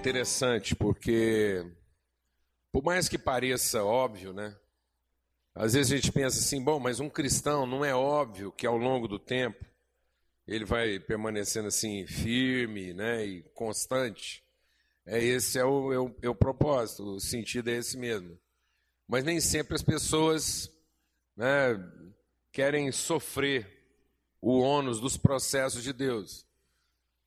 Interessante porque, por mais que pareça óbvio, né? Às vezes a gente pensa assim, bom, mas um cristão não é óbvio que ao longo do tempo ele vai permanecendo assim firme, né, e constante. É esse é o, é o, é o propósito, o sentido é esse mesmo. Mas nem sempre as pessoas né, querem sofrer o ônus dos processos de Deus.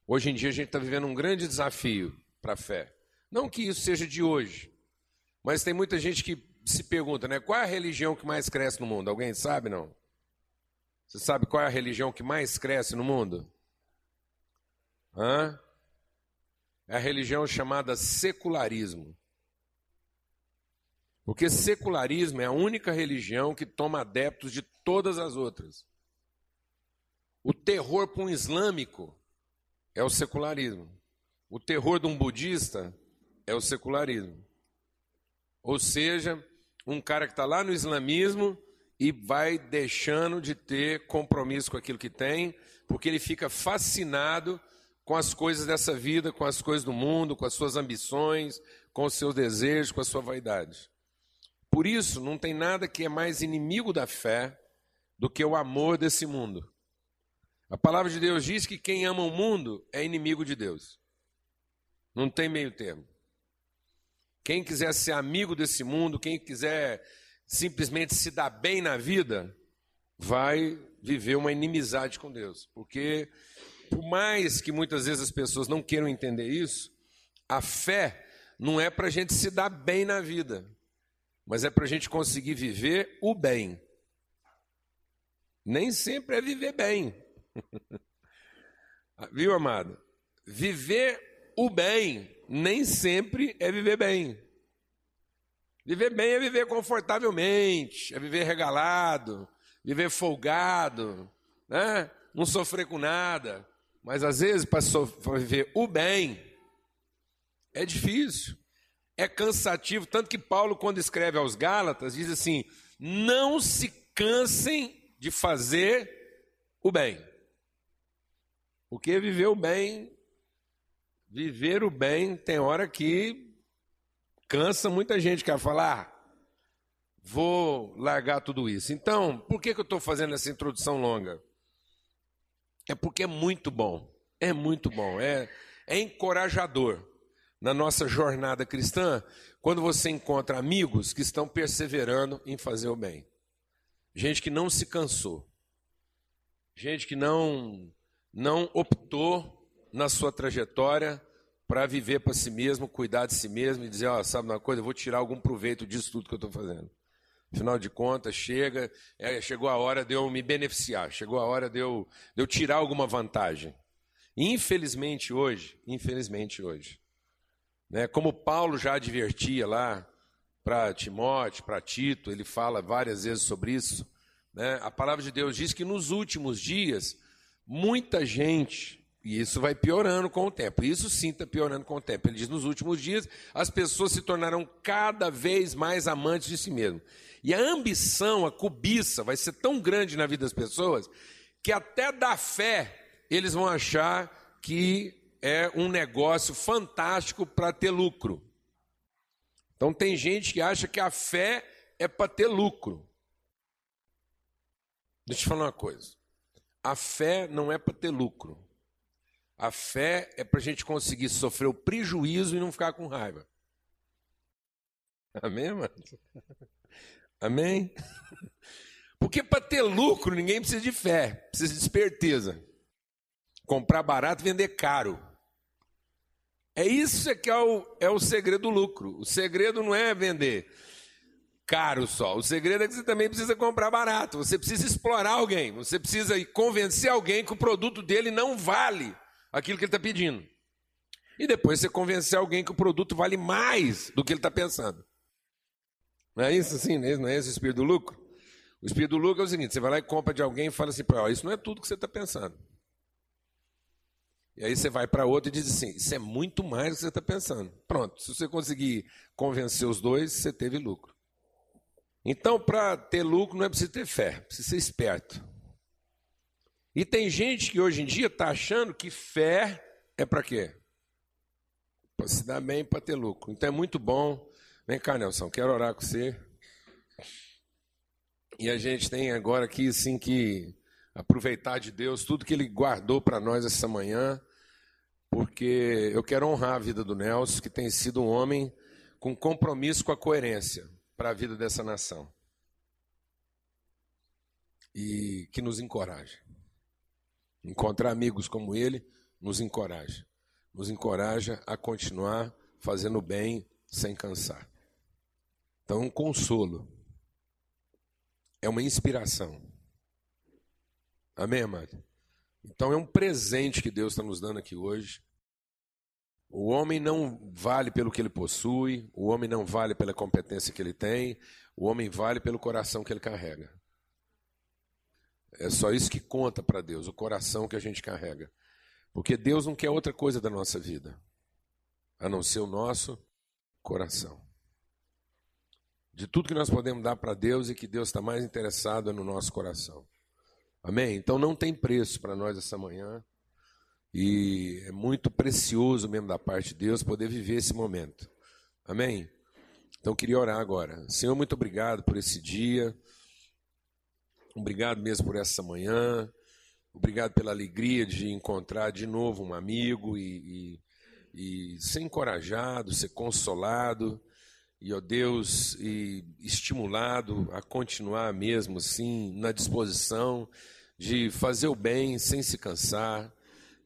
Hoje em dia a gente está vivendo um grande desafio para a fé. Não que isso seja de hoje, mas tem muita gente que se pergunta, né? Qual é a religião que mais cresce no mundo? Alguém sabe, não? Você sabe qual é a religião que mais cresce no mundo? Hã? É a religião chamada secularismo. Porque secularismo é a única religião que toma adeptos de todas as outras. O terror para um islâmico é o secularismo. O terror de um budista é o secularismo. Ou seja, um cara que está lá no islamismo e vai deixando de ter compromisso com aquilo que tem, porque ele fica fascinado com as coisas dessa vida, com as coisas do mundo, com as suas ambições, com os seus desejos, com a sua vaidade. Por isso, não tem nada que é mais inimigo da fé do que o amor desse mundo. A palavra de Deus diz que quem ama o mundo é inimigo de Deus. Não tem meio termo. Quem quiser ser amigo desse mundo, quem quiser simplesmente se dar bem na vida, vai viver uma inimizade com Deus. Porque, por mais que muitas vezes as pessoas não queiram entender isso, a fé não é para a gente se dar bem na vida, mas é para a gente conseguir viver o bem. Nem sempre é viver bem. Viu, amado? Viver o bem nem sempre é viver bem. Viver bem é viver confortavelmente, é viver regalado, viver folgado, né? não sofrer com nada. Mas às vezes, para viver o bem, é difícil, é cansativo. Tanto que Paulo, quando escreve aos Gálatas, diz assim: não se cansem de fazer o bem. Porque viver o bem, viver o bem, tem hora que cansa muita gente, quer falar, ah, vou largar tudo isso. Então, por que, que eu estou fazendo essa introdução longa? É porque é muito bom, é muito bom, é, é encorajador na nossa jornada cristã quando você encontra amigos que estão perseverando em fazer o bem. Gente que não se cansou, gente que não não optou na sua trajetória para viver para si mesmo, cuidar de si mesmo e dizer, ó, oh, sabe uma coisa, eu vou tirar algum proveito disso tudo que eu estou fazendo. Afinal de contas, chega, é, chegou a hora de eu me beneficiar, chegou a hora de eu, de eu tirar alguma vantagem. Infelizmente hoje, infelizmente hoje, né, como Paulo já advertia lá para Timóteo, para Tito, ele fala várias vezes sobre isso, né, a palavra de Deus diz que nos últimos dias muita gente, e isso vai piorando com o tempo, isso sim está piorando com o tempo. Ele diz: nos últimos dias, as pessoas se tornarão cada vez mais amantes de si mesmo. E a ambição, a cobiça, vai ser tão grande na vida das pessoas, que até da fé eles vão achar que é um negócio fantástico para ter lucro. Então, tem gente que acha que a fé é para ter lucro. Deixa eu te falar uma coisa. A fé não é para ter lucro. A fé é para a gente conseguir sofrer o prejuízo e não ficar com raiva. Amém, mano? Amém? Porque para ter lucro ninguém precisa de fé, precisa de esperteza. Comprar barato vender caro. É isso que é o, é o segredo do lucro. O segredo não é vender caro só. O segredo é que você também precisa comprar barato. Você precisa explorar alguém. Você precisa convencer alguém que o produto dele não vale aquilo que ele está pedindo. E depois você convencer alguém que o produto vale mais do que ele está pensando. Não é isso assim? Não é esse o espírito do lucro? O espírito do lucro é o seguinte: você vai lá e compra de alguém e fala assim, ó, isso não é tudo que você está pensando. E aí você vai para outro e diz assim: isso é muito mais do que você está pensando. Pronto, se você conseguir convencer os dois, você teve lucro. Então, para ter lucro, não é preciso ter fé, precisa ser esperto. E tem gente que hoje em dia está achando que fé é para quê? para se dar bem para ter lucro. Então é muito bom. Vem cá, Nelson, quero orar com você. E a gente tem agora aqui, assim, que aproveitar de Deus tudo que Ele guardou para nós essa manhã, porque eu quero honrar a vida do Nelson, que tem sido um homem com compromisso com a coerência para a vida dessa nação. E que nos encoraja. Encontrar amigos como ele nos encoraja. Nos encoraja a continuar fazendo bem sem cansar. Então, um consolo. É uma inspiração. Amém, amado? Então, é um presente que Deus está nos dando aqui hoje. O homem não vale pelo que ele possui, o homem não vale pela competência que ele tem, o homem vale pelo coração que ele carrega. É só isso que conta para Deus, o coração que a gente carrega. Porque Deus não quer outra coisa da nossa vida, a não ser o nosso coração. De tudo que nós podemos dar para Deus e que Deus está mais interessado é no nosso coração. Amém? Então não tem preço para nós essa manhã. E é muito precioso mesmo da parte de Deus poder viver esse momento. Amém? Então queria orar agora. Senhor, muito obrigado por esse dia. Obrigado mesmo por essa manhã. Obrigado pela alegria de encontrar de novo um amigo e, e, e ser encorajado, ser consolado. E, ó Deus, e estimulado a continuar mesmo assim na disposição de fazer o bem sem se cansar.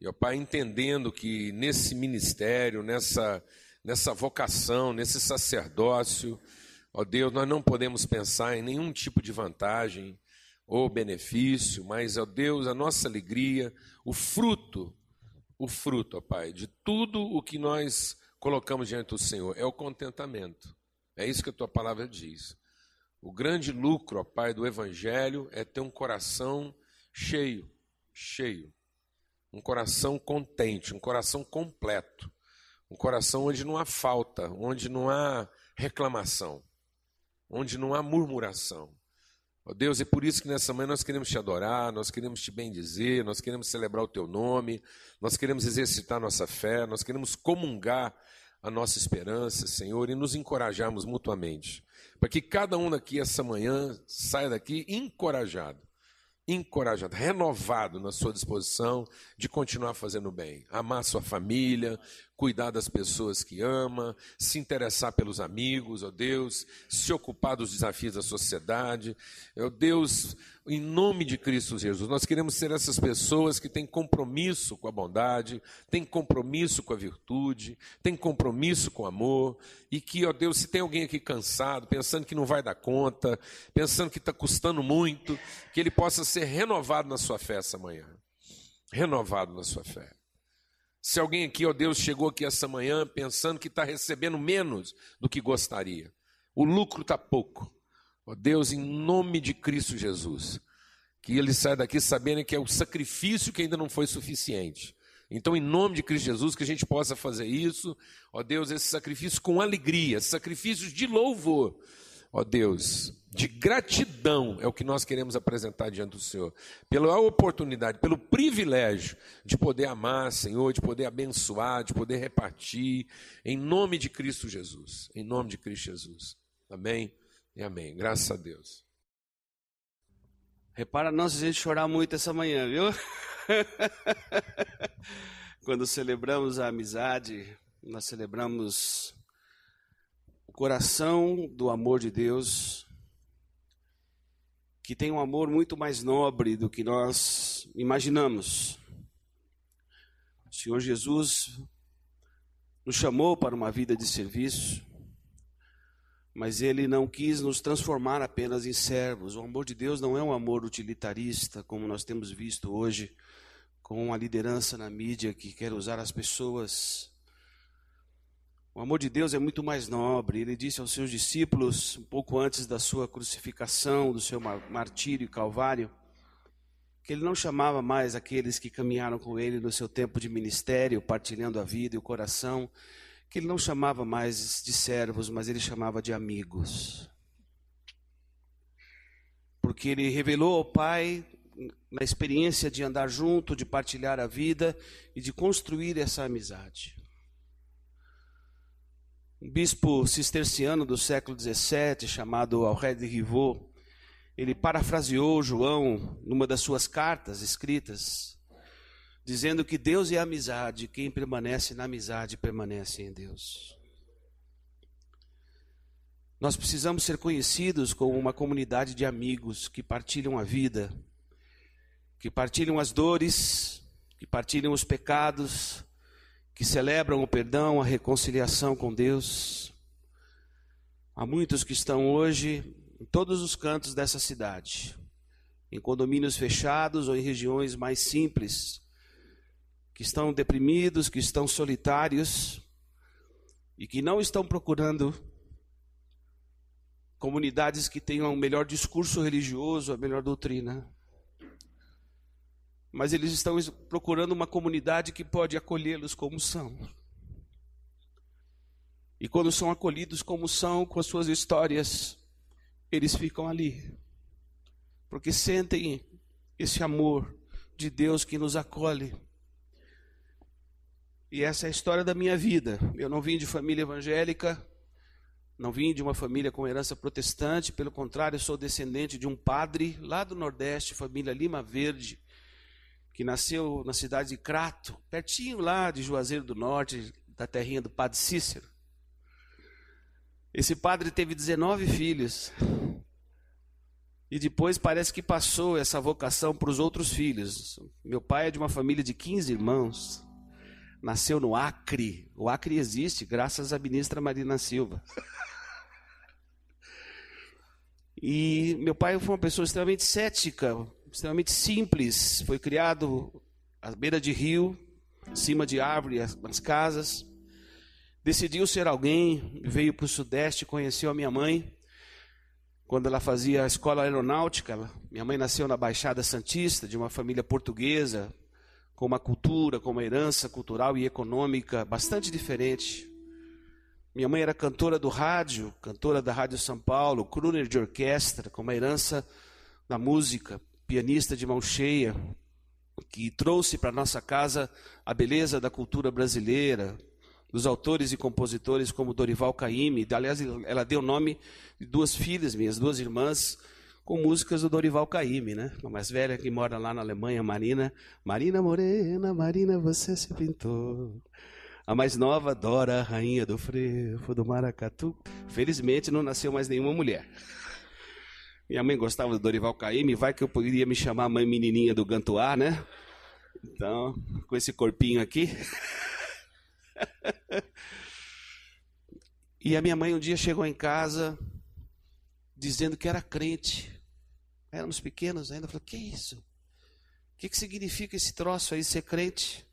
E, ó Pai, entendendo que nesse ministério, nessa, nessa vocação, nesse sacerdócio, ó Deus, nós não podemos pensar em nenhum tipo de vantagem ou benefício, mas, ó Deus, a nossa alegria, o fruto, o fruto, ó Pai, de tudo o que nós colocamos diante do Senhor é o contentamento. É isso que a tua palavra diz. O grande lucro, ó Pai, do Evangelho é ter um coração cheio, cheio um coração contente, um coração completo, um coração onde não há falta, onde não há reclamação, onde não há murmuração. Oh Deus, é por isso que nessa manhã nós queremos te adorar, nós queremos te bendizer, nós queremos celebrar o teu nome, nós queremos exercitar nossa fé, nós queremos comungar a nossa esperança, Senhor, e nos encorajarmos mutuamente. Para que cada um daqui essa manhã saia daqui encorajado encorajado, renovado na sua disposição de continuar fazendo bem, amar sua família, cuidar das pessoas que ama, se interessar pelos amigos, ó Deus, se ocupar dos desafios da sociedade. Ó Deus, em nome de Cristo Jesus, nós queremos ser essas pessoas que têm compromisso com a bondade, têm compromisso com a virtude, têm compromisso com o amor, e que, ó Deus, se tem alguém aqui cansado, pensando que não vai dar conta, pensando que está custando muito, que ele possa ser renovado na sua fé essa manhã. Renovado na sua fé. Se alguém aqui, ó Deus, chegou aqui essa manhã pensando que está recebendo menos do que gostaria, o lucro está pouco. Ó Deus, em nome de Cristo Jesus, que ele saia daqui sabendo que é o sacrifício que ainda não foi suficiente. Então, em nome de Cristo Jesus, que a gente possa fazer isso, ó Deus, esse sacrifício com alegria, sacrifícios de louvor, ó Deus, de gratidão é o que nós queremos apresentar diante do Senhor, pela oportunidade, pelo privilégio de poder amar, Senhor, de poder abençoar, de poder repartir, em nome de Cristo Jesus, em nome de Cristo Jesus. Amém. E amém. Graças a Deus. Repara não se a gente chorar muito essa manhã, viu? Quando celebramos a amizade, nós celebramos coração do amor de Deus, que tem um amor muito mais nobre do que nós imaginamos. O Senhor Jesus nos chamou para uma vida de serviço, mas ele não quis nos transformar apenas em servos. O amor de Deus não é um amor utilitarista, como nós temos visto hoje, com a liderança na mídia que quer usar as pessoas. O amor de Deus é muito mais nobre. Ele disse aos seus discípulos, um pouco antes da sua crucificação, do seu martírio e calvário, que ele não chamava mais aqueles que caminharam com ele no seu tempo de ministério, partilhando a vida e o coração, que ele não chamava mais de servos, mas ele chamava de amigos. Porque ele revelou ao Pai, na experiência de andar junto, de partilhar a vida e de construir essa amizade. Um bispo cisterciano do século XVII, chamado Alred Rivaux, ele parafraseou João numa das suas cartas escritas, dizendo que Deus é amizade, quem permanece na amizade permanece em Deus. Nós precisamos ser conhecidos como uma comunidade de amigos que partilham a vida, que partilham as dores, que partilham os pecados, que celebram o perdão, a reconciliação com Deus. Há muitos que estão hoje em todos os cantos dessa cidade, em condomínios fechados ou em regiões mais simples, que estão deprimidos, que estão solitários e que não estão procurando comunidades que tenham o melhor discurso religioso, a melhor doutrina. Mas eles estão procurando uma comunidade que pode acolhê-los como são. E quando são acolhidos como são, com as suas histórias, eles ficam ali. Porque sentem esse amor de Deus que nos acolhe. E essa é a história da minha vida. Eu não vim de família evangélica, não vim de uma família com herança protestante, pelo contrário, sou descendente de um padre lá do Nordeste, família Lima Verde, que nasceu na cidade de Crato, pertinho lá de Juazeiro do Norte, da terrinha do padre Cícero. Esse padre teve 19 filhos. E depois parece que passou essa vocação para os outros filhos. Meu pai é de uma família de 15 irmãos. Nasceu no Acre. O Acre existe, graças à ministra Marina Silva. E meu pai foi uma pessoa extremamente cética, extremamente simples. Foi criado à beira de rio, em cima de árvore, as casas. Decidiu ser alguém, veio para o Sudeste, conheceu a minha mãe. Quando ela fazia a escola aeronáutica, minha mãe nasceu na Baixada Santista, de uma família portuguesa, com uma cultura, com uma herança cultural e econômica bastante diferente. Minha mãe era cantora do rádio, cantora da Rádio São Paulo, crooner de orquestra, com uma herança da música, pianista de mão cheia, que trouxe para nossa casa a beleza da cultura brasileira, dos autores e compositores como Dorival Caymmi. Aliás, ela deu nome de duas filhas minhas, duas irmãs, com músicas do Dorival Caymmi, né? A mais velha que mora lá na Alemanha, Marina. Marina Morena, Marina, você se pintou. A mais nova, Dora, rainha do frevo do maracatu. Felizmente não nasceu mais nenhuma mulher. Minha mãe gostava do Dorival Caymmi, vai que eu poderia me chamar mãe menininha do Gantuá, né? Então, com esse corpinho aqui. e a minha mãe um dia chegou em casa dizendo que era crente. Éramos pequenos ainda. Falou: Que isso? O que, que significa esse troço aí, ser crente?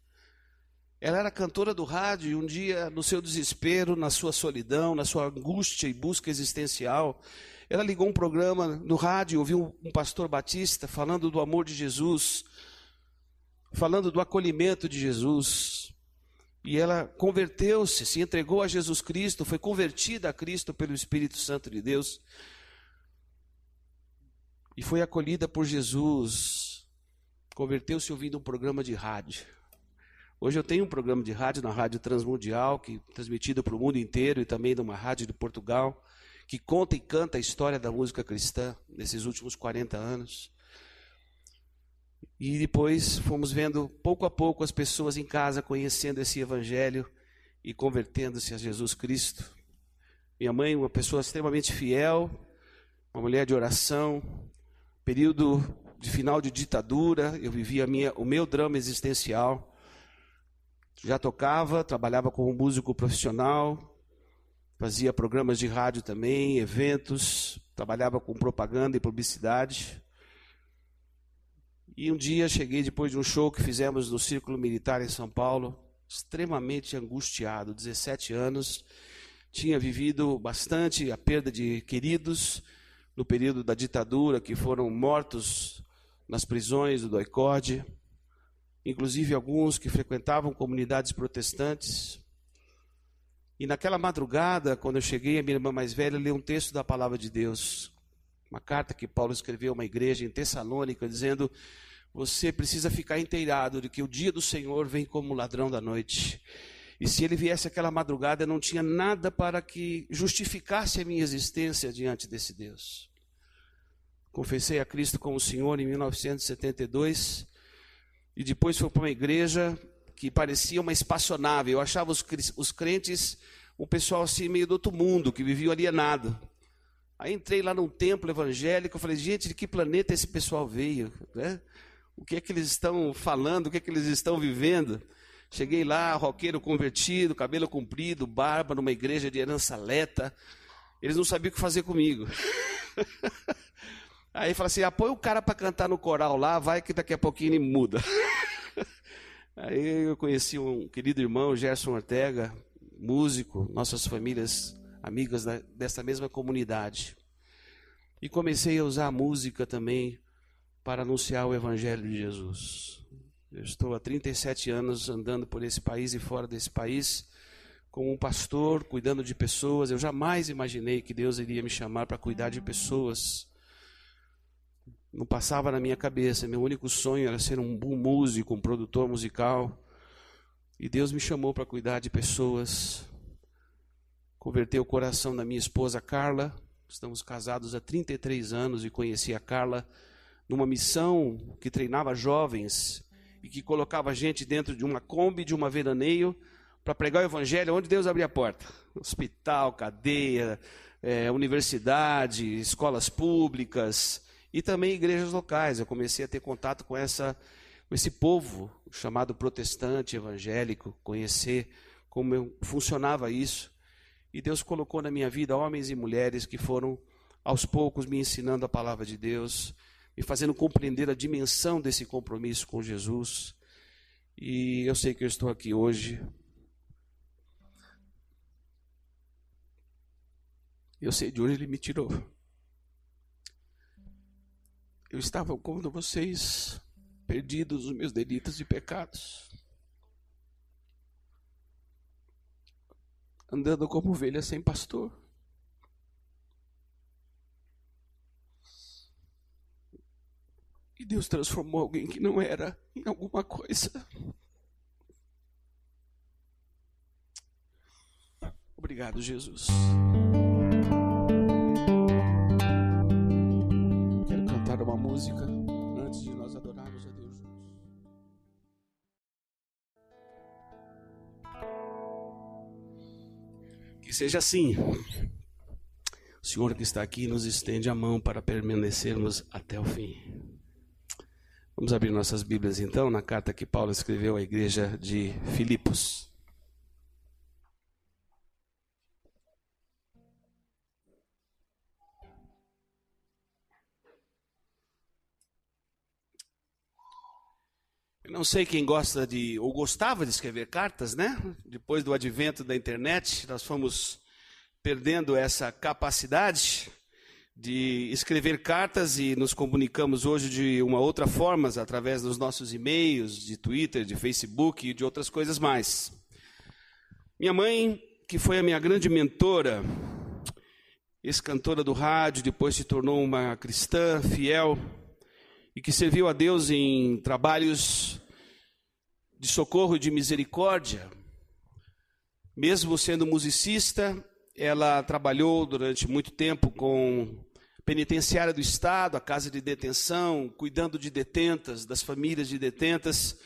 Ela era cantora do rádio e um dia, no seu desespero, na sua solidão, na sua angústia e busca existencial, ela ligou um programa no rádio, ouviu um pastor batista falando do amor de Jesus, falando do acolhimento de Jesus. E ela converteu-se, se entregou a Jesus Cristo, foi convertida a Cristo pelo Espírito Santo de Deus. E foi acolhida por Jesus. Converteu-se ouvindo um programa de rádio. Hoje eu tenho um programa de rádio na Rádio Transmundial, que transmitido para o mundo inteiro e também numa rádio de Portugal, que conta e canta a história da música cristã nesses últimos 40 anos. E depois fomos vendo pouco a pouco as pessoas em casa conhecendo esse evangelho e convertendo-se a Jesus Cristo. Minha mãe, uma pessoa extremamente fiel, uma mulher de oração, período de final de ditadura, eu vivia minha, o meu drama existencial já tocava, trabalhava como músico profissional, fazia programas de rádio também, eventos, trabalhava com propaganda e publicidade. E um dia cheguei depois de um show que fizemos no Círculo Militar em São Paulo, extremamente angustiado, 17 anos, tinha vivido bastante a perda de queridos no período da ditadura que foram mortos nas prisões do Doicode inclusive alguns que frequentavam comunidades protestantes. E naquela madrugada, quando eu cheguei, a minha irmã mais velha leu um texto da palavra de Deus, uma carta que Paulo escreveu a uma igreja em Tessalônica, dizendo: Você precisa ficar inteirado de que o dia do Senhor vem como ladrão da noite. E se ele viesse aquela madrugada, não tinha nada para que justificasse a minha existência diante desse Deus. Confessei a Cristo como Senhor em 1972 e depois fui para uma igreja que parecia uma espaçonave. Eu achava os, os crentes um pessoal assim meio do outro mundo, que vivia alienado. Aí entrei lá num templo evangélico, eu falei, gente, de que planeta esse pessoal veio? Né? O que é que eles estão falando, o que é que eles estão vivendo? Cheguei lá, roqueiro convertido, cabelo comprido, barba, numa igreja de herança leta. Eles não sabiam o que fazer comigo. Aí fala assim: apoia o cara para cantar no coral lá, vai que daqui a pouquinho ele muda. Aí eu conheci um querido irmão, Gerson Ortega, músico, nossas famílias amigas da, dessa mesma comunidade. E comecei a usar a música também para anunciar o Evangelho de Jesus. Eu estou há 37 anos andando por esse país e fora desse país, como um pastor, cuidando de pessoas. Eu jamais imaginei que Deus iria me chamar para cuidar de pessoas não passava na minha cabeça. Meu único sonho era ser um bom músico, um produtor musical. E Deus me chamou para cuidar de pessoas. Converteu o coração da minha esposa Carla. Estamos casados há 33 anos e conheci a Carla numa missão que treinava jovens e que colocava a gente dentro de uma Kombi, de uma veraneio, para pregar o evangelho onde Deus abria a porta. Hospital, cadeia, é, universidade, escolas públicas, e também igrejas locais. Eu comecei a ter contato com, essa, com esse povo chamado protestante evangélico, conhecer como funcionava isso. E Deus colocou na minha vida homens e mulheres que foram aos poucos me ensinando a palavra de Deus, me fazendo compreender a dimensão desse compromisso com Jesus. E eu sei que eu estou aqui hoje. Eu sei de onde ele me tirou. Eu estava como vocês, perdidos nos meus delitos e pecados. Andando como ovelha sem pastor. E Deus transformou alguém que não era em alguma coisa. Obrigado, Jesus. Uma música antes de nós adorarmos a Deus juntos. Que seja assim. O Senhor que está aqui nos estende a mão para permanecermos até o fim. Vamos abrir nossas Bíblias então na carta que Paulo escreveu à igreja de Filipos. Não sei quem gosta de, ou gostava de escrever cartas, né? Depois do advento da internet, nós fomos perdendo essa capacidade de escrever cartas e nos comunicamos hoje de uma outra forma, através dos nossos e-mails, de Twitter, de Facebook e de outras coisas mais. Minha mãe, que foi a minha grande mentora, ex-cantora do rádio, depois se tornou uma cristã fiel, e que serviu a Deus em trabalhos de socorro e de misericórdia. Mesmo sendo musicista, ela trabalhou durante muito tempo com penitenciária do Estado, a casa de detenção, cuidando de detentas, das famílias de detentas,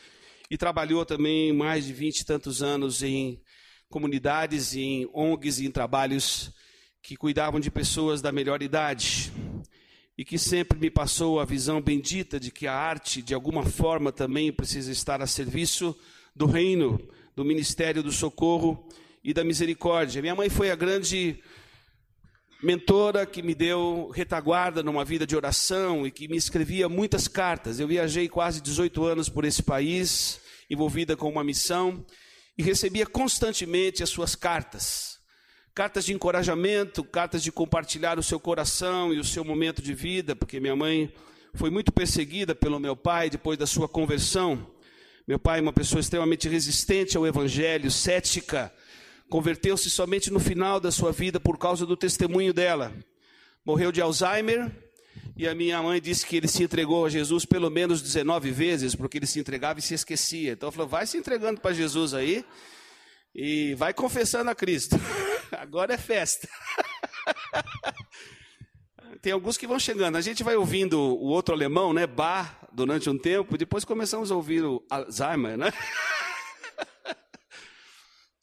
e trabalhou também mais de vinte e tantos anos em comunidades, em ONGs e em trabalhos que cuidavam de pessoas da melhor idade e que sempre me passou a visão bendita de que a arte, de alguma forma, também precisa estar a serviço do reino, do ministério do socorro e da misericórdia. Minha mãe foi a grande mentora que me deu retaguarda numa vida de oração e que me escrevia muitas cartas. Eu viajei quase 18 anos por esse país, envolvida com uma missão, e recebia constantemente as suas cartas cartas de encorajamento, cartas de compartilhar o seu coração e o seu momento de vida, porque minha mãe foi muito perseguida pelo meu pai depois da sua conversão. Meu pai, uma pessoa extremamente resistente ao evangelho, cética, converteu-se somente no final da sua vida por causa do testemunho dela. Morreu de Alzheimer e a minha mãe disse que ele se entregou a Jesus pelo menos 19 vezes, porque ele se entregava e se esquecia. Então ela falou: vai se entregando para Jesus aí E vai confessando a Cristo. Agora é festa. Tem alguns que vão chegando. A gente vai ouvindo o outro alemão, né? Bach, durante um tempo. Depois começamos a ouvir o Alzheimer, né?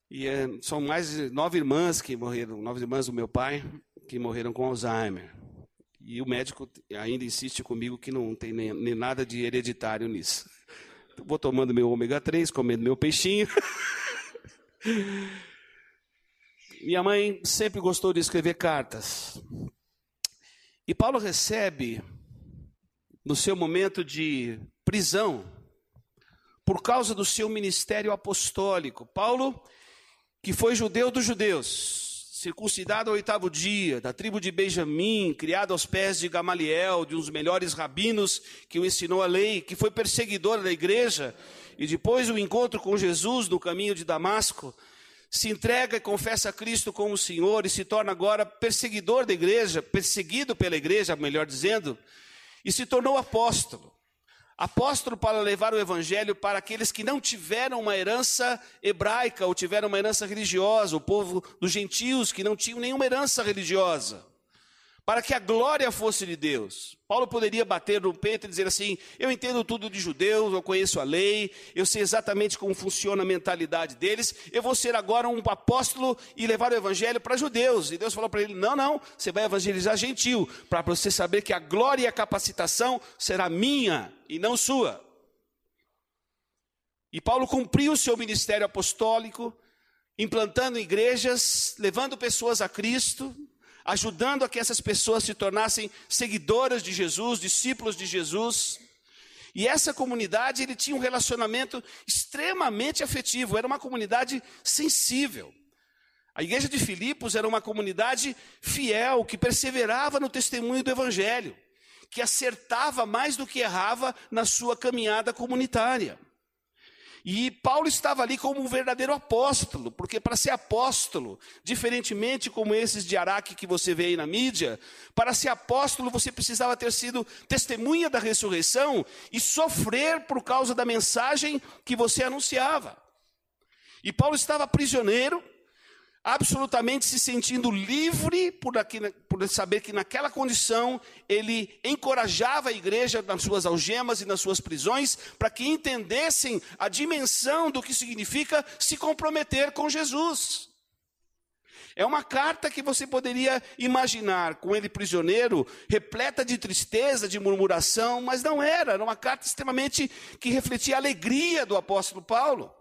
E é, são mais nove irmãs que morreram, nove irmãs do meu pai, que morreram com Alzheimer. E o médico ainda insiste comigo que não tem nem, nem nada de hereditário nisso. Vou tomando meu ômega 3, comendo meu peixinho. Minha mãe sempre gostou de escrever cartas. E Paulo recebe, no seu momento de prisão, por causa do seu ministério apostólico. Paulo, que foi judeu dos judeus, circuncidado ao oitavo dia, da tribo de Benjamim, criado aos pés de Gamaliel, de um dos melhores rabinos que o ensinou a lei, que foi perseguidor da igreja, e depois o encontro com Jesus no caminho de Damasco, se entrega e confessa a Cristo como Senhor e se torna agora perseguidor da igreja, perseguido pela igreja, melhor dizendo, e se tornou apóstolo. Apóstolo para levar o evangelho para aqueles que não tiveram uma herança hebraica ou tiveram uma herança religiosa, o povo dos gentios que não tinham nenhuma herança religiosa para que a glória fosse de Deus. Paulo poderia bater no peito e dizer assim: Eu entendo tudo de judeus, eu conheço a lei, eu sei exatamente como funciona a mentalidade deles, eu vou ser agora um apóstolo e levar o evangelho para judeus. E Deus falou para ele: Não, não, você vai evangelizar gentil, para você saber que a glória e a capacitação será minha e não sua. E Paulo cumpriu o seu ministério apostólico, implantando igrejas, levando pessoas a Cristo, ajudando a que essas pessoas se tornassem seguidoras de Jesus, discípulos de Jesus. E essa comunidade, ele tinha um relacionamento extremamente afetivo, era uma comunidade sensível. A igreja de Filipos era uma comunidade fiel, que perseverava no testemunho do evangelho, que acertava mais do que errava na sua caminhada comunitária. E Paulo estava ali como um verdadeiro apóstolo, porque para ser apóstolo, diferentemente como esses de Araque que você vê aí na mídia, para ser apóstolo você precisava ter sido testemunha da ressurreição e sofrer por causa da mensagem que você anunciava. E Paulo estava prisioneiro, absolutamente se sentindo livre por, aqui, por, saber que naquela condição ele encorajava a igreja nas suas algemas e nas suas prisões para que entendessem a dimensão do que significa se comprometer com Jesus. É uma carta que você poderia imaginar com ele prisioneiro, repleta de tristeza, de murmuração, mas não era, era uma carta extremamente que refletia a alegria do apóstolo Paulo.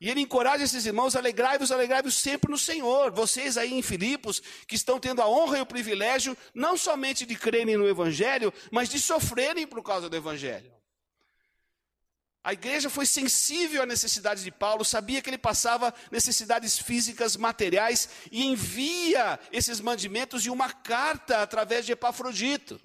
E ele encoraja esses irmãos, alegrai-vos, alegrai-vos sempre no Senhor. Vocês aí em Filipos, que estão tendo a honra e o privilégio, não somente de crerem no Evangelho, mas de sofrerem por causa do Evangelho. A igreja foi sensível à necessidade de Paulo, sabia que ele passava necessidades físicas, materiais, e envia esses mandimentos em uma carta através de Epafrodito.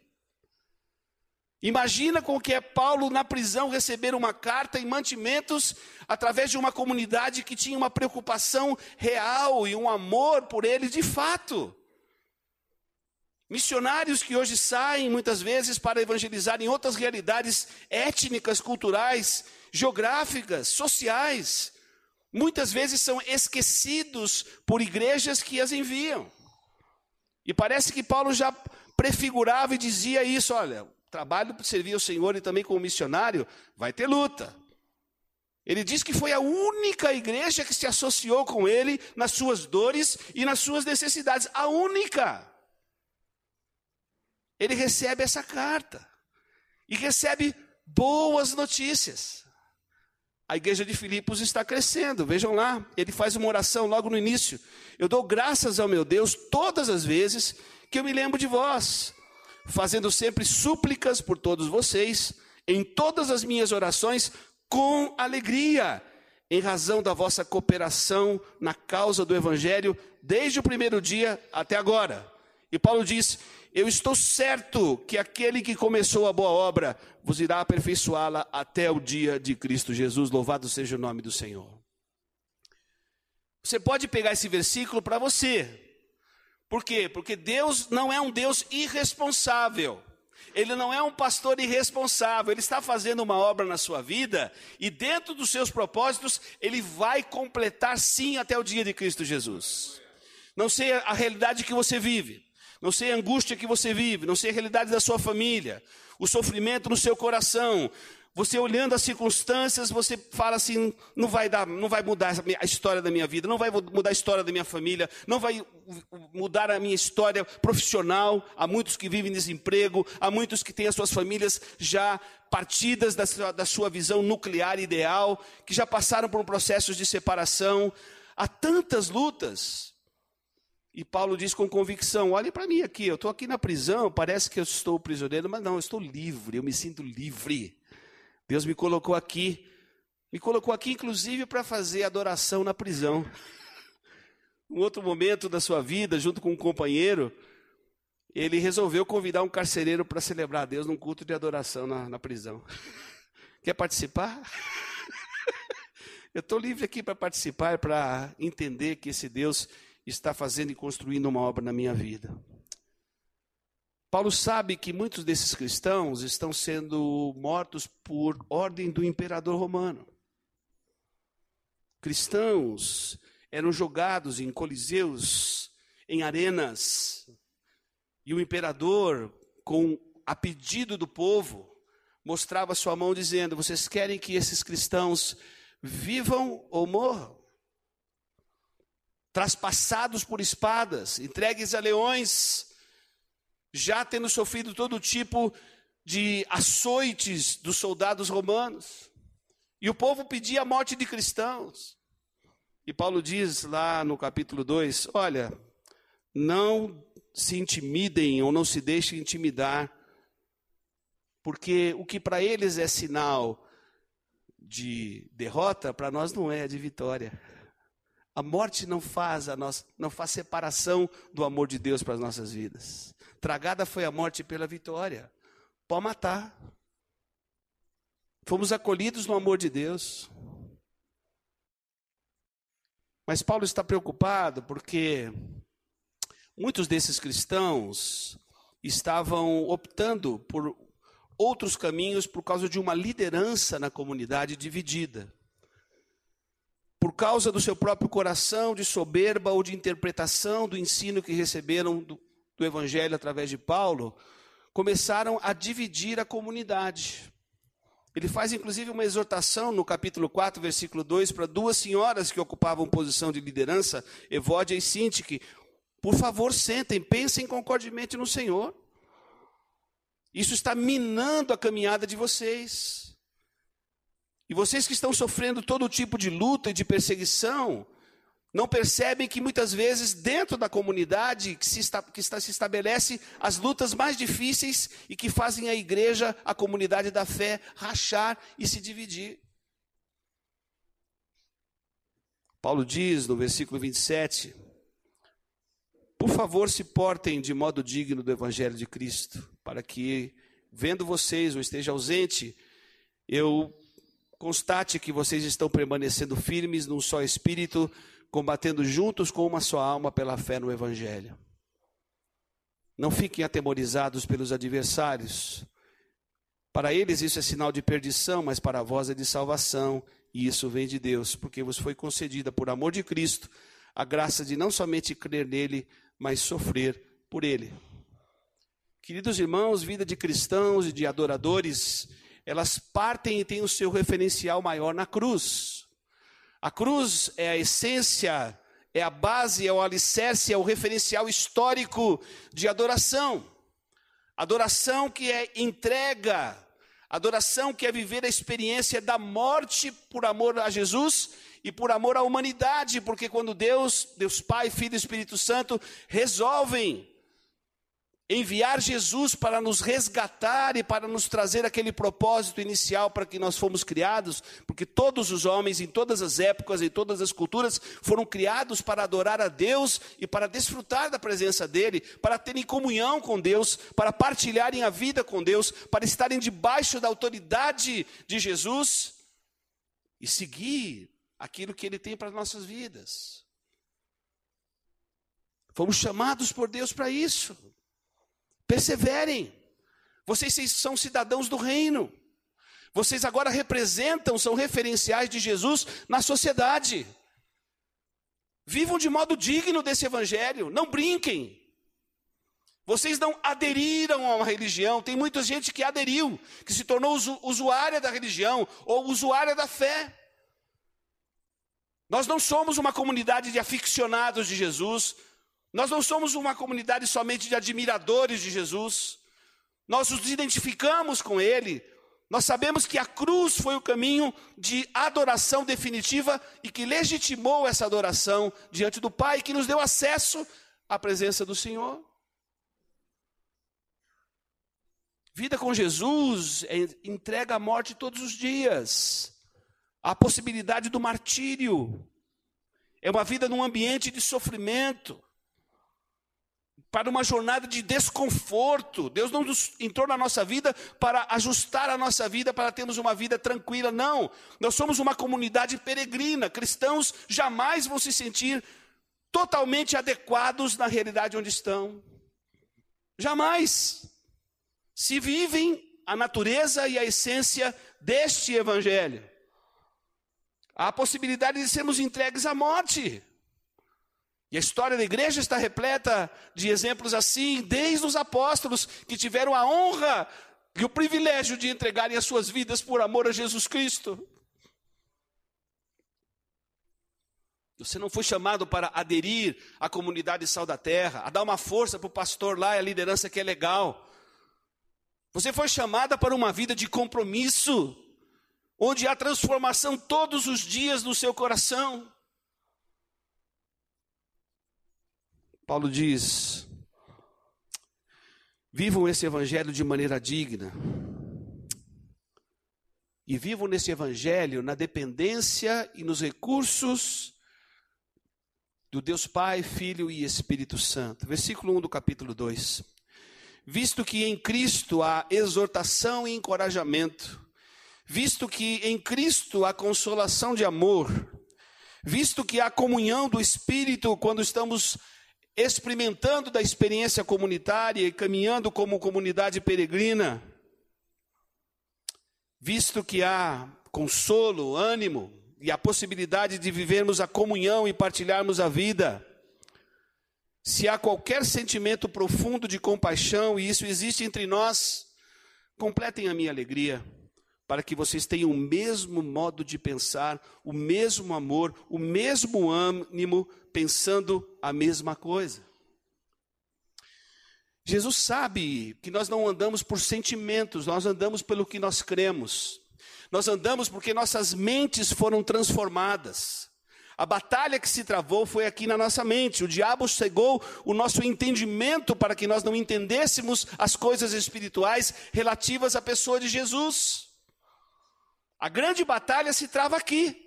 Imagina com que é Paulo na prisão receber uma carta e mantimentos através de uma comunidade que tinha uma preocupação real e um amor por ele de fato. Missionários que hoje saem muitas vezes para evangelizar em outras realidades étnicas, culturais, geográficas, sociais, muitas vezes são esquecidos por igrejas que as enviam. E parece que Paulo já prefigurava e dizia isso: olha, trabalho para servir ao Senhor e também como missionário, vai ter luta. Ele diz que foi a única igreja que se associou com ele nas suas dores e nas suas necessidades. A única. Ele recebe essa carta e recebe boas notícias. A igreja de Filipos está crescendo, vejam lá, ele faz uma oração logo no início. Eu dou graças ao meu Deus todas as vezes que eu me lembro de vós fazendo sempre súplicas por todos vocês, em todas as minhas orações, com alegria, em razão da vossa cooperação na causa do Evangelho, desde o primeiro dia até agora. E Paulo diz: Eu estou certo que aquele que começou a boa obra vos irá aperfeiçoá-la até o dia de Cristo Jesus. Louvado seja o nome do Senhor. Você pode pegar esse versículo para você, por quê? Porque Deus não é um Deus irresponsável. Ele não é um pastor irresponsável, ele está fazendo uma obra na sua vida e dentro dos seus propósitos, ele vai completar sim até o dia de Cristo Jesus. Não sei a realidade que você vive, não sei a angústia que você vive, não sei a realidade da sua família, o sofrimento no seu coração, você olhando as circunstâncias, você fala assim: não vai dar, não vai mudar a história da minha vida, não vai mudar a história da minha família, não vai mudar a minha história profissional. Há muitos que vivem desemprego, há muitos que têm as suas famílias já partidas da sua, da sua visão nuclear ideal, que já passaram por um processo de separação. Há tantas lutas. E Paulo diz com convicção: olhe para mim aqui, eu estou aqui na prisão, parece que eu estou prisioneiro, mas não, eu estou livre, eu me sinto livre. Deus me colocou aqui, me colocou aqui inclusive para fazer adoração na prisão. Um outro momento da sua vida, junto com um companheiro, ele resolveu convidar um carcereiro para celebrar a Deus num culto de adoração na, na prisão. Quer participar? Eu estou livre aqui para participar, para entender que esse Deus está fazendo e construindo uma obra na minha vida. Paulo sabe que muitos desses cristãos estão sendo mortos por ordem do imperador romano. Cristãos eram jogados em coliseus, em arenas, e o imperador, com a pedido do povo, mostrava sua mão dizendo: Vocês querem que esses cristãos vivam ou morram? Traspassados por espadas, entregues a leões, já tendo sofrido todo tipo de açoites dos soldados romanos. E o povo pedia a morte de cristãos. E Paulo diz lá no capítulo 2: Olha, não se intimidem ou não se deixem intimidar, porque o que para eles é sinal de derrota, para nós não é, de vitória. A morte não faz a nossa, não faz separação do amor de Deus para as nossas vidas. Tragada foi a morte pela vitória. Pode matar. Fomos acolhidos no amor de Deus. Mas Paulo está preocupado porque muitos desses cristãos estavam optando por outros caminhos por causa de uma liderança na comunidade dividida. Por causa do seu próprio coração de soberba ou de interpretação do ensino que receberam do, do Evangelho através de Paulo, começaram a dividir a comunidade. Ele faz inclusive uma exortação no capítulo 4, versículo 2, para duas senhoras que ocupavam posição de liderança, Evódia e Sintique. Por favor, sentem, pensem concordemente no Senhor. Isso está minando a caminhada de vocês. E vocês que estão sofrendo todo tipo de luta e de perseguição, não percebem que muitas vezes dentro da comunidade que se, está, que está, se estabelece as lutas mais difíceis e que fazem a igreja, a comunidade da fé, rachar e se dividir. Paulo diz no versículo 27, por favor se portem de modo digno do evangelho de Cristo, para que, vendo vocês ou esteja ausente, eu constate que vocês estão permanecendo firmes num só espírito, combatendo juntos com uma só alma pela fé no Evangelho. Não fiquem atemorizados pelos adversários. Para eles isso é sinal de perdição, mas para vós é de salvação, e isso vem de Deus, porque vos foi concedida por amor de Cristo a graça de não somente crer nele, mas sofrer por ele. Queridos irmãos, vida de cristãos e de adoradores, elas partem e têm o seu referencial maior na cruz. A cruz é a essência, é a base, é o alicerce, é o referencial histórico de adoração. Adoração que é entrega, adoração que é viver a experiência da morte por amor a Jesus e por amor à humanidade, porque quando Deus, Deus Pai, Filho e Espírito Santo resolvem enviar Jesus para nos resgatar e para nos trazer aquele propósito inicial para que nós fomos criados, porque todos os homens em todas as épocas, em todas as culturas, foram criados para adorar a Deus e para desfrutar da presença dele, para terem comunhão com Deus, para partilharem a vida com Deus, para estarem debaixo da autoridade de Jesus e seguir aquilo que ele tem para as nossas vidas. Fomos chamados por Deus para isso. Perseverem, Vocês são cidadãos do reino. Vocês agora representam, são referenciais de Jesus na sociedade. Vivam de modo digno desse evangelho, não brinquem. Vocês não aderiram a uma religião, tem muita gente que aderiu, que se tornou usuária da religião ou usuária da fé. Nós não somos uma comunidade de aficionados de Jesus, nós não somos uma comunidade somente de admiradores de Jesus, nós nos identificamos com Ele, nós sabemos que a cruz foi o caminho de adoração definitiva e que legitimou essa adoração diante do Pai, que nos deu acesso à presença do Senhor. Vida com Jesus é entrega à morte todos os dias a possibilidade do martírio. É uma vida num ambiente de sofrimento, para uma jornada de desconforto. Deus não entrou na nossa vida para ajustar a nossa vida, para termos uma vida tranquila. Não. Nós somos uma comunidade peregrina. Cristãos jamais vão se sentir totalmente adequados na realidade onde estão. Jamais. Se vivem a natureza e a essência deste evangelho a possibilidade de sermos entregues à morte. E a história da igreja está repleta de exemplos assim, desde os apóstolos que tiveram a honra e o privilégio de entregarem as suas vidas por amor a Jesus Cristo. Você não foi chamado para aderir à comunidade sal da terra, a dar uma força para o pastor lá e a liderança que é legal. Você foi chamada para uma vida de compromisso onde há transformação todos os dias no seu coração. Paulo diz: vivam esse evangelho de maneira digna. E vivam nesse evangelho na dependência e nos recursos do Deus Pai, Filho e Espírito Santo. Versículo 1 do capítulo 2. Visto que em Cristo há exortação e encorajamento, visto que em Cristo há consolação de amor, visto que há comunhão do Espírito quando estamos experimentando da experiência comunitária e caminhando como comunidade peregrina, visto que há consolo, ânimo e a possibilidade de vivermos a comunhão e partilharmos a vida, se há qualquer sentimento profundo de compaixão e isso existe entre nós, completem a minha alegria para que vocês tenham o mesmo modo de pensar, o mesmo amor, o mesmo ânimo, pensando a mesma coisa. Jesus sabe que nós não andamos por sentimentos, nós andamos pelo que nós cremos. Nós andamos porque nossas mentes foram transformadas. A batalha que se travou foi aqui na nossa mente. O diabo cegou o nosso entendimento para que nós não entendêssemos as coisas espirituais relativas à pessoa de Jesus. A grande batalha se trava aqui.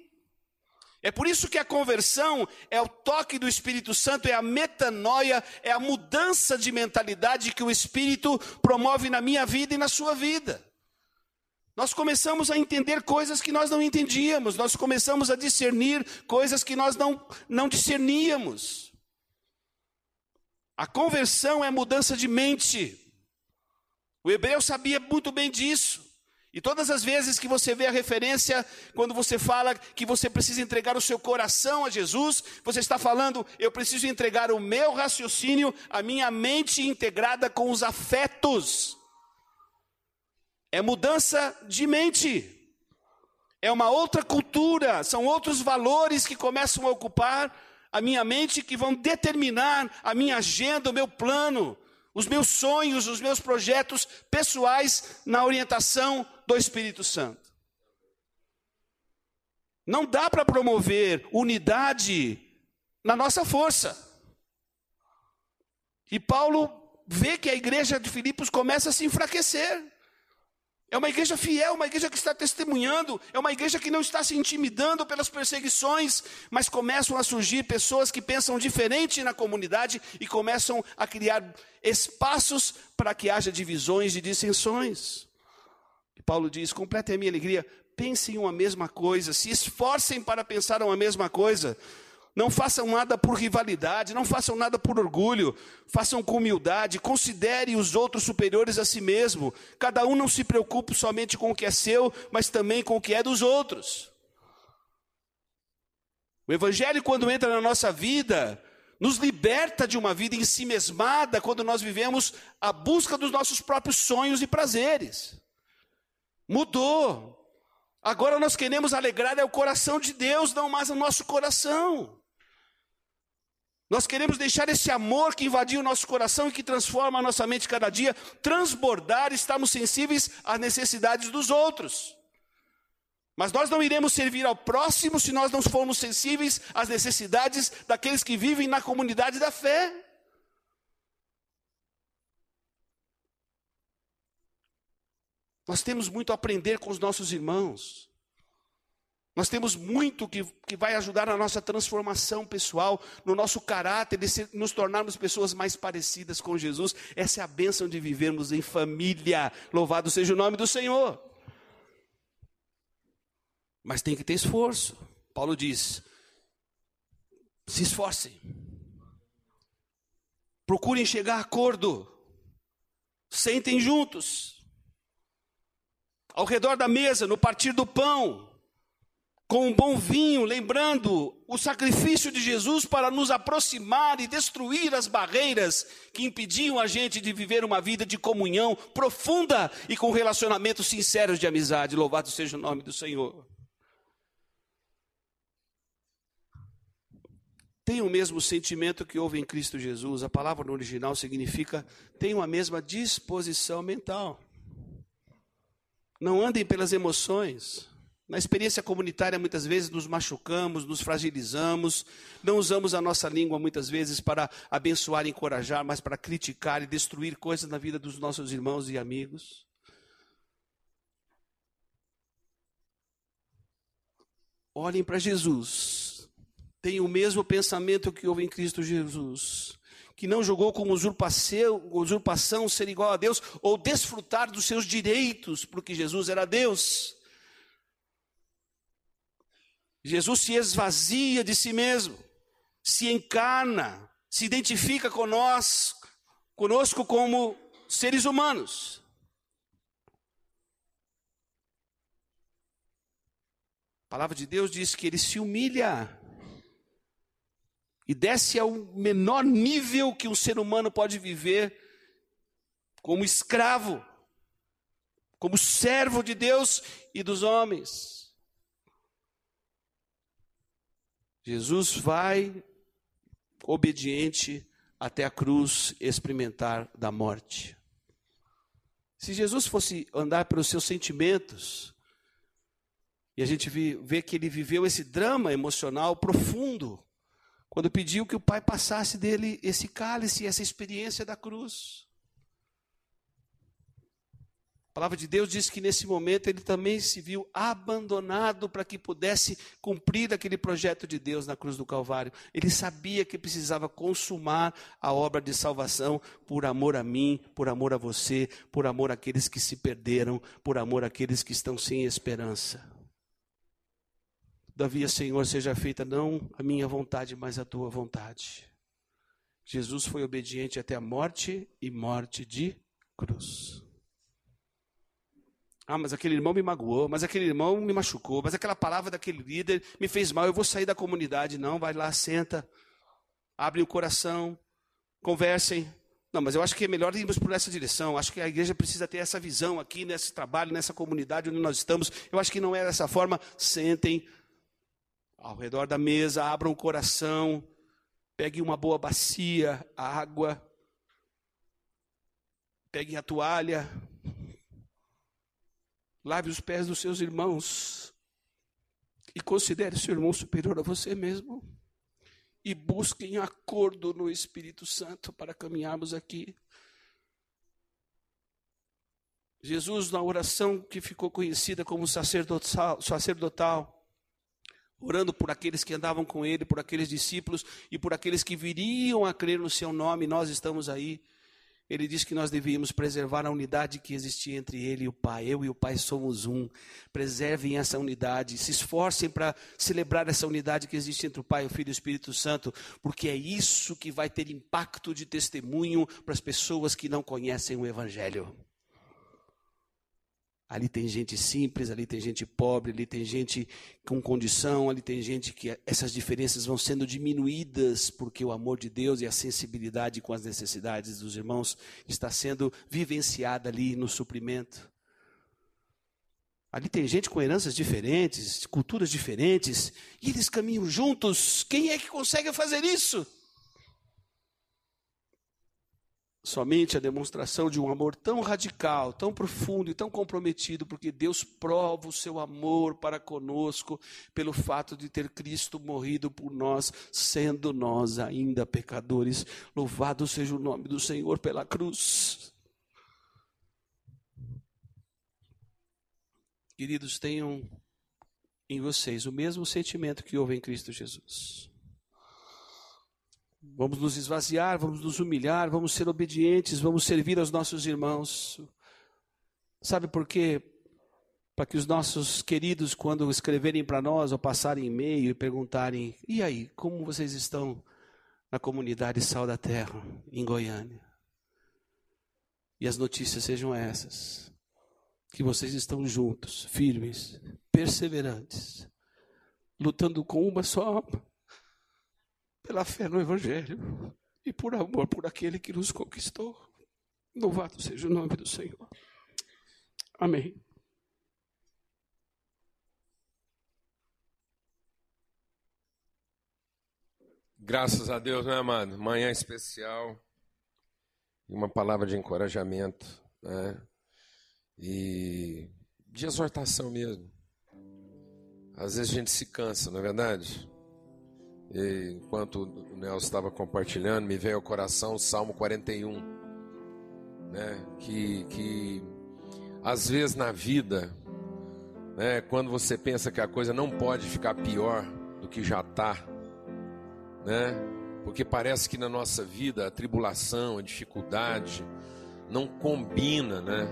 É por isso que a conversão é o toque do Espírito Santo, é a metanoia, é a mudança de mentalidade que o Espírito promove na minha vida e na sua vida. Nós começamos a entender coisas que nós não entendíamos, nós começamos a discernir coisas que nós não, não discerníamos. A conversão é mudança de mente. O hebreu sabia muito bem disso. E todas as vezes que você vê a referência, quando você fala que você precisa entregar o seu coração a Jesus, você está falando, eu preciso entregar o meu raciocínio, a minha mente integrada com os afetos. É mudança de mente. É uma outra cultura, são outros valores que começam a ocupar a minha mente que vão determinar a minha agenda, o meu plano, os meus sonhos, os meus projetos pessoais na orientação do Espírito Santo. Não dá para promover unidade na nossa força. E Paulo vê que a igreja de Filipos começa a se enfraquecer. É uma igreja fiel, uma igreja que está testemunhando, é uma igreja que não está se intimidando pelas perseguições, mas começam a surgir pessoas que pensam diferente na comunidade e começam a criar espaços para que haja divisões e dissensões. Paulo diz: completem a minha alegria, pensem uma mesma coisa, se esforcem para pensar uma mesma coisa. Não façam nada por rivalidade, não façam nada por orgulho, façam com humildade, considere os outros superiores a si mesmo. Cada um não se preocupe somente com o que é seu, mas também com o que é dos outros. O Evangelho, quando entra na nossa vida, nos liberta de uma vida em si mesmada quando nós vivemos a busca dos nossos próprios sonhos e prazeres. Mudou. Agora nós queremos alegrar é o coração de Deus, não mais o nosso coração. Nós queremos deixar esse amor que invadiu o nosso coração e que transforma a nossa mente cada dia, transbordar, estamos sensíveis às necessidades dos outros. Mas nós não iremos servir ao próximo se nós não formos sensíveis às necessidades daqueles que vivem na comunidade da fé. Nós temos muito a aprender com os nossos irmãos. Nós temos muito que, que vai ajudar na nossa transformação pessoal, no nosso caráter, de ser, nos tornarmos pessoas mais parecidas com Jesus. Essa é a bênção de vivermos em família. Louvado seja o nome do Senhor. Mas tem que ter esforço. Paulo diz: se esforcem. Procurem chegar a acordo. Sentem juntos. Ao redor da mesa, no partir do pão com um bom vinho, lembrando o sacrifício de Jesus para nos aproximar e destruir as barreiras que impediam a gente de viver uma vida de comunhão profunda e com relacionamentos sinceros de amizade. Louvado seja o nome do Senhor. Tem o mesmo sentimento que houve em Cristo Jesus. A palavra no original significa tem a mesma disposição mental. Não andem pelas emoções. Na experiência comunitária, muitas vezes nos machucamos, nos fragilizamos, não usamos a nossa língua muitas vezes para abençoar e encorajar, mas para criticar e destruir coisas na vida dos nossos irmãos e amigos. Olhem para Jesus, tenham o mesmo pensamento que houve em Cristo Jesus, que não julgou como usurpação, ser igual a Deus ou desfrutar dos seus direitos, porque Jesus era Deus. Jesus se esvazia de si mesmo, se encarna, se identifica com nós, conosco como seres humanos. A palavra de Deus diz que ele se humilha e desce ao menor nível que um ser humano pode viver, como escravo, como servo de Deus e dos homens. Jesus vai obediente até a cruz experimentar da morte. Se Jesus fosse andar pelos seus sentimentos, e a gente vê que ele viveu esse drama emocional profundo, quando pediu que o Pai passasse dele esse cálice, essa experiência da cruz. A palavra de Deus diz que nesse momento ele também se viu abandonado para que pudesse cumprir aquele projeto de Deus na cruz do Calvário. Ele sabia que precisava consumar a obra de salvação por amor a mim, por amor a você, por amor àqueles que se perderam, por amor àqueles que estão sem esperança. Todavia, Senhor, seja feita não a minha vontade, mas a tua vontade. Jesus foi obediente até a morte e morte de cruz. Ah, mas aquele irmão me magoou, mas aquele irmão me machucou, mas aquela palavra daquele líder me fez mal, eu vou sair da comunidade. Não, vai lá, senta, abre o coração, conversem. Não, mas eu acho que é melhor irmos por essa direção. Acho que a igreja precisa ter essa visão aqui, nesse trabalho, nessa comunidade onde nós estamos. Eu acho que não é dessa forma. Sentem ao redor da mesa, abram o coração, peguem uma boa bacia, água, peguem a toalha, Lave os pés dos seus irmãos e considere seu irmão superior a você mesmo. E busquem acordo no Espírito Santo para caminharmos aqui. Jesus, na oração que ficou conhecida como sacerdotal, sacerdotal, orando por aqueles que andavam com ele, por aqueles discípulos e por aqueles que viriam a crer no seu nome, nós estamos aí. ele diz que nós devíamos preservar a unidade que existia entre ele e o Pai. Eu e o Pai somos um. Preservem essa unidade, se esforcem para celebrar essa unidade que existe entre o Pai, o Filho e o Espírito Santo, porque é isso que vai ter impacto de testemunho para as pessoas que não conhecem o Evangelho. Ali tem gente simples, ali tem gente pobre, ali tem gente com condição, ali tem gente que essas diferenças vão sendo diminuídas porque o amor de Deus e a sensibilidade com as necessidades dos irmãos está sendo vivenciada ali no suprimento. Ali tem gente com heranças diferentes, culturas diferentes, e eles caminham juntos. Quem é que consegue fazer isso? Somente a demonstração de um amor tão radical, tão profundo e tão comprometido, porque Deus prova o seu amor para conosco pelo fato de ter Cristo morrido por nós, sendo nós ainda pecadores. Louvado seja o nome do Senhor pela cruz. Queridos, tenham em vocês o mesmo sentimento que houve em Cristo Jesus. Vamos nos esvaziar, vamos nos humilhar, vamos ser obedientes, vamos servir aos nossos irmãos. Sabe por quê? Para que os nossos queridos, quando escreverem para nós ou passarem e-mail e perguntarem: e aí, como vocês estão na comunidade Sal da Terra, em Goiânia? E as notícias sejam essas: que vocês estão juntos, firmes, perseverantes, lutando com uma só pela fé no Evangelho e por amor por aquele que nos conquistou. Louvado seja o nome do Senhor. Amém. Graças a Deus, meu amado? Manhã especial e uma palavra de encorajamento, né? E de exortação mesmo. Às vezes a gente se cansa, não é verdade? E enquanto o Nelson estava compartilhando, me veio ao coração o Salmo 41, né? que, que às vezes na vida, né, quando você pensa que a coisa não pode ficar pior do que já está, né? porque parece que na nossa vida a tribulação, a dificuldade não combina né,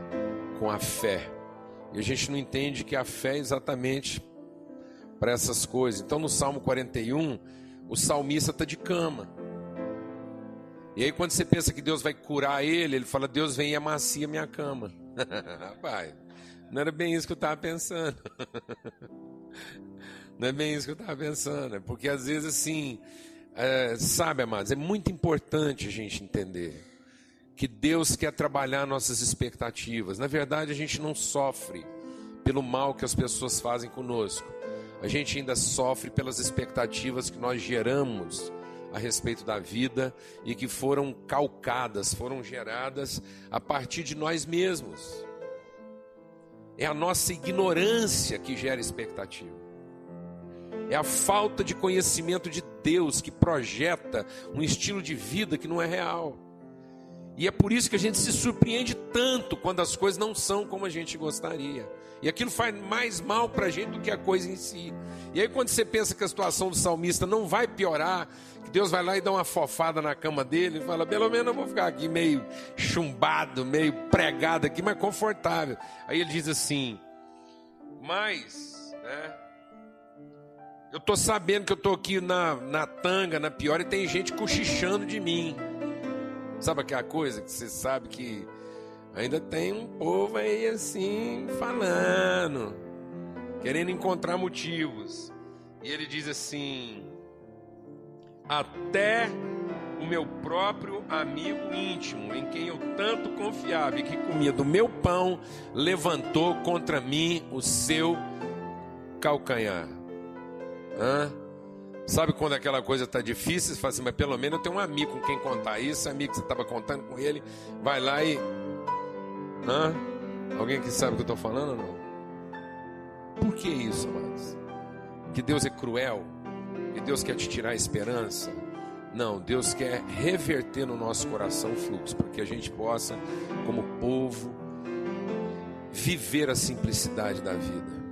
com a fé. E a gente não entende que a fé é exatamente para essas coisas. Então no Salmo 41 o salmista está de cama. E aí, quando você pensa que Deus vai curar ele, ele fala: Deus vem e amacia minha cama. Rapaz, não era bem isso que eu estava pensando. não é bem isso que eu estava pensando. É porque às vezes, assim, é, sabe, amados, é muito importante a gente entender que Deus quer trabalhar nossas expectativas. Na verdade, a gente não sofre pelo mal que as pessoas fazem conosco a gente ainda sofre pelas expectativas que nós geramos a respeito da vida e que foram calcadas, foram geradas a partir de nós mesmos. É a nossa ignorância que gera expectativa. É a falta de conhecimento de Deus que projeta um estilo de vida que não é real. E é por isso que a gente se surpreende tanto quando as coisas não são como a gente gostaria. E aquilo faz mais mal para a gente do que a coisa em si. E aí, quando você pensa que a situação do salmista não vai piorar, que Deus vai lá e dá uma fofada na cama dele, e fala: pelo menos eu vou ficar aqui meio chumbado, meio pregado aqui, mas confortável. Aí ele diz assim: Mas, né? Eu estou sabendo que eu estou aqui na, na tanga, na pior, e tem gente cochichando de mim. Sabe aquela coisa que você sabe que ainda tem um povo aí assim falando, querendo encontrar motivos. E ele diz assim: Até o meu próprio amigo íntimo, em quem eu tanto confiava e que comia do meu pão, levantou contra mim o seu calcanhar. Hã? Sabe quando aquela coisa está difícil? Você fala assim, mas pelo menos eu tenho um amigo com quem contar isso. Amigo que você estava contando com ele, vai lá e. Hã? Alguém que sabe o que eu estou falando ou não? Por que isso, amados? Que Deus é cruel? Que Deus quer te tirar a esperança? Não, Deus quer reverter no nosso coração o fluxo, para que a gente possa, como povo, viver a simplicidade da vida.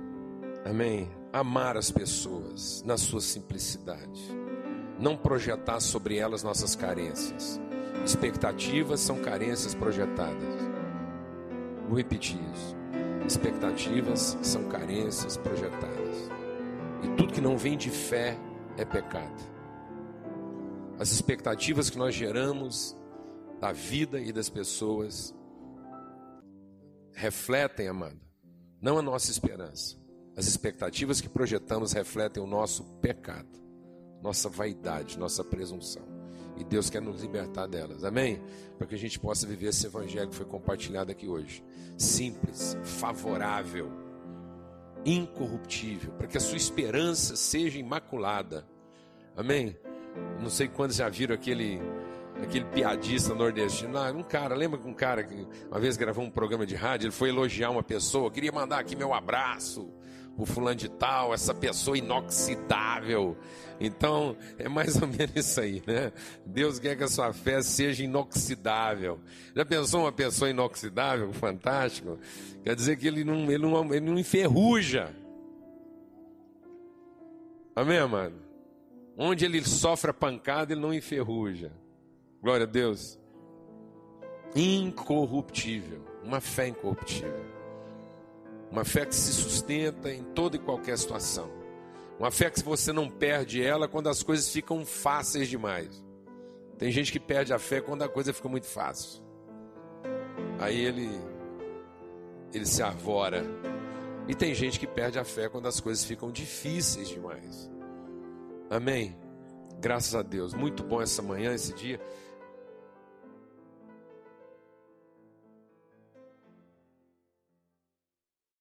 Amém? Amar as pessoas na sua simplicidade, não projetar sobre elas nossas carências, Expectativas são carências projetadas. Vou repetir isso. Expectativas são carências projetadas. E tudo que não vem de fé é pecado. As expectativas que nós geramos da vida e das pessoas refletem, amado, não a nossa esperança. As expectativas que projetamos refletem o nosso pecado, nossa vaidade, nossa presunção. E Deus quer nos libertar delas, amém? Para que a gente possa viver esse evangelho que foi compartilhado aqui hoje. Simples, favorável, incorruptível, para que a sua esperança seja imaculada, amém? Não sei quantos já viram aquele aquele piadista nordestino, ah, um cara, lembra que um cara que uma vez gravou um programa de rádio, ele foi elogiar uma pessoa, queria mandar aqui meu abraço, o fulano de tal, essa pessoa inoxidável. Então, é mais ou menos isso aí, né? Deus quer que a sua fé seja inoxidável. Já pensou uma pessoa inoxidável? Fantástico. Quer dizer que ele não, ele não, ele não enferruja. Amém, amado? Onde ele sofre a pancada, ele não enferruja. Glória a Deus. Incorruptível. Uma fé incorruptível. Uma fé que se sustenta em toda e qualquer situação. Uma fé que você não perde ela quando as coisas ficam fáceis demais. Tem gente que perde a fé quando a coisa fica muito fácil. Aí ele ele se arvora. E tem gente que perde a fé quando as coisas ficam difíceis demais. Amém. Graças a Deus. Muito bom essa manhã, esse dia.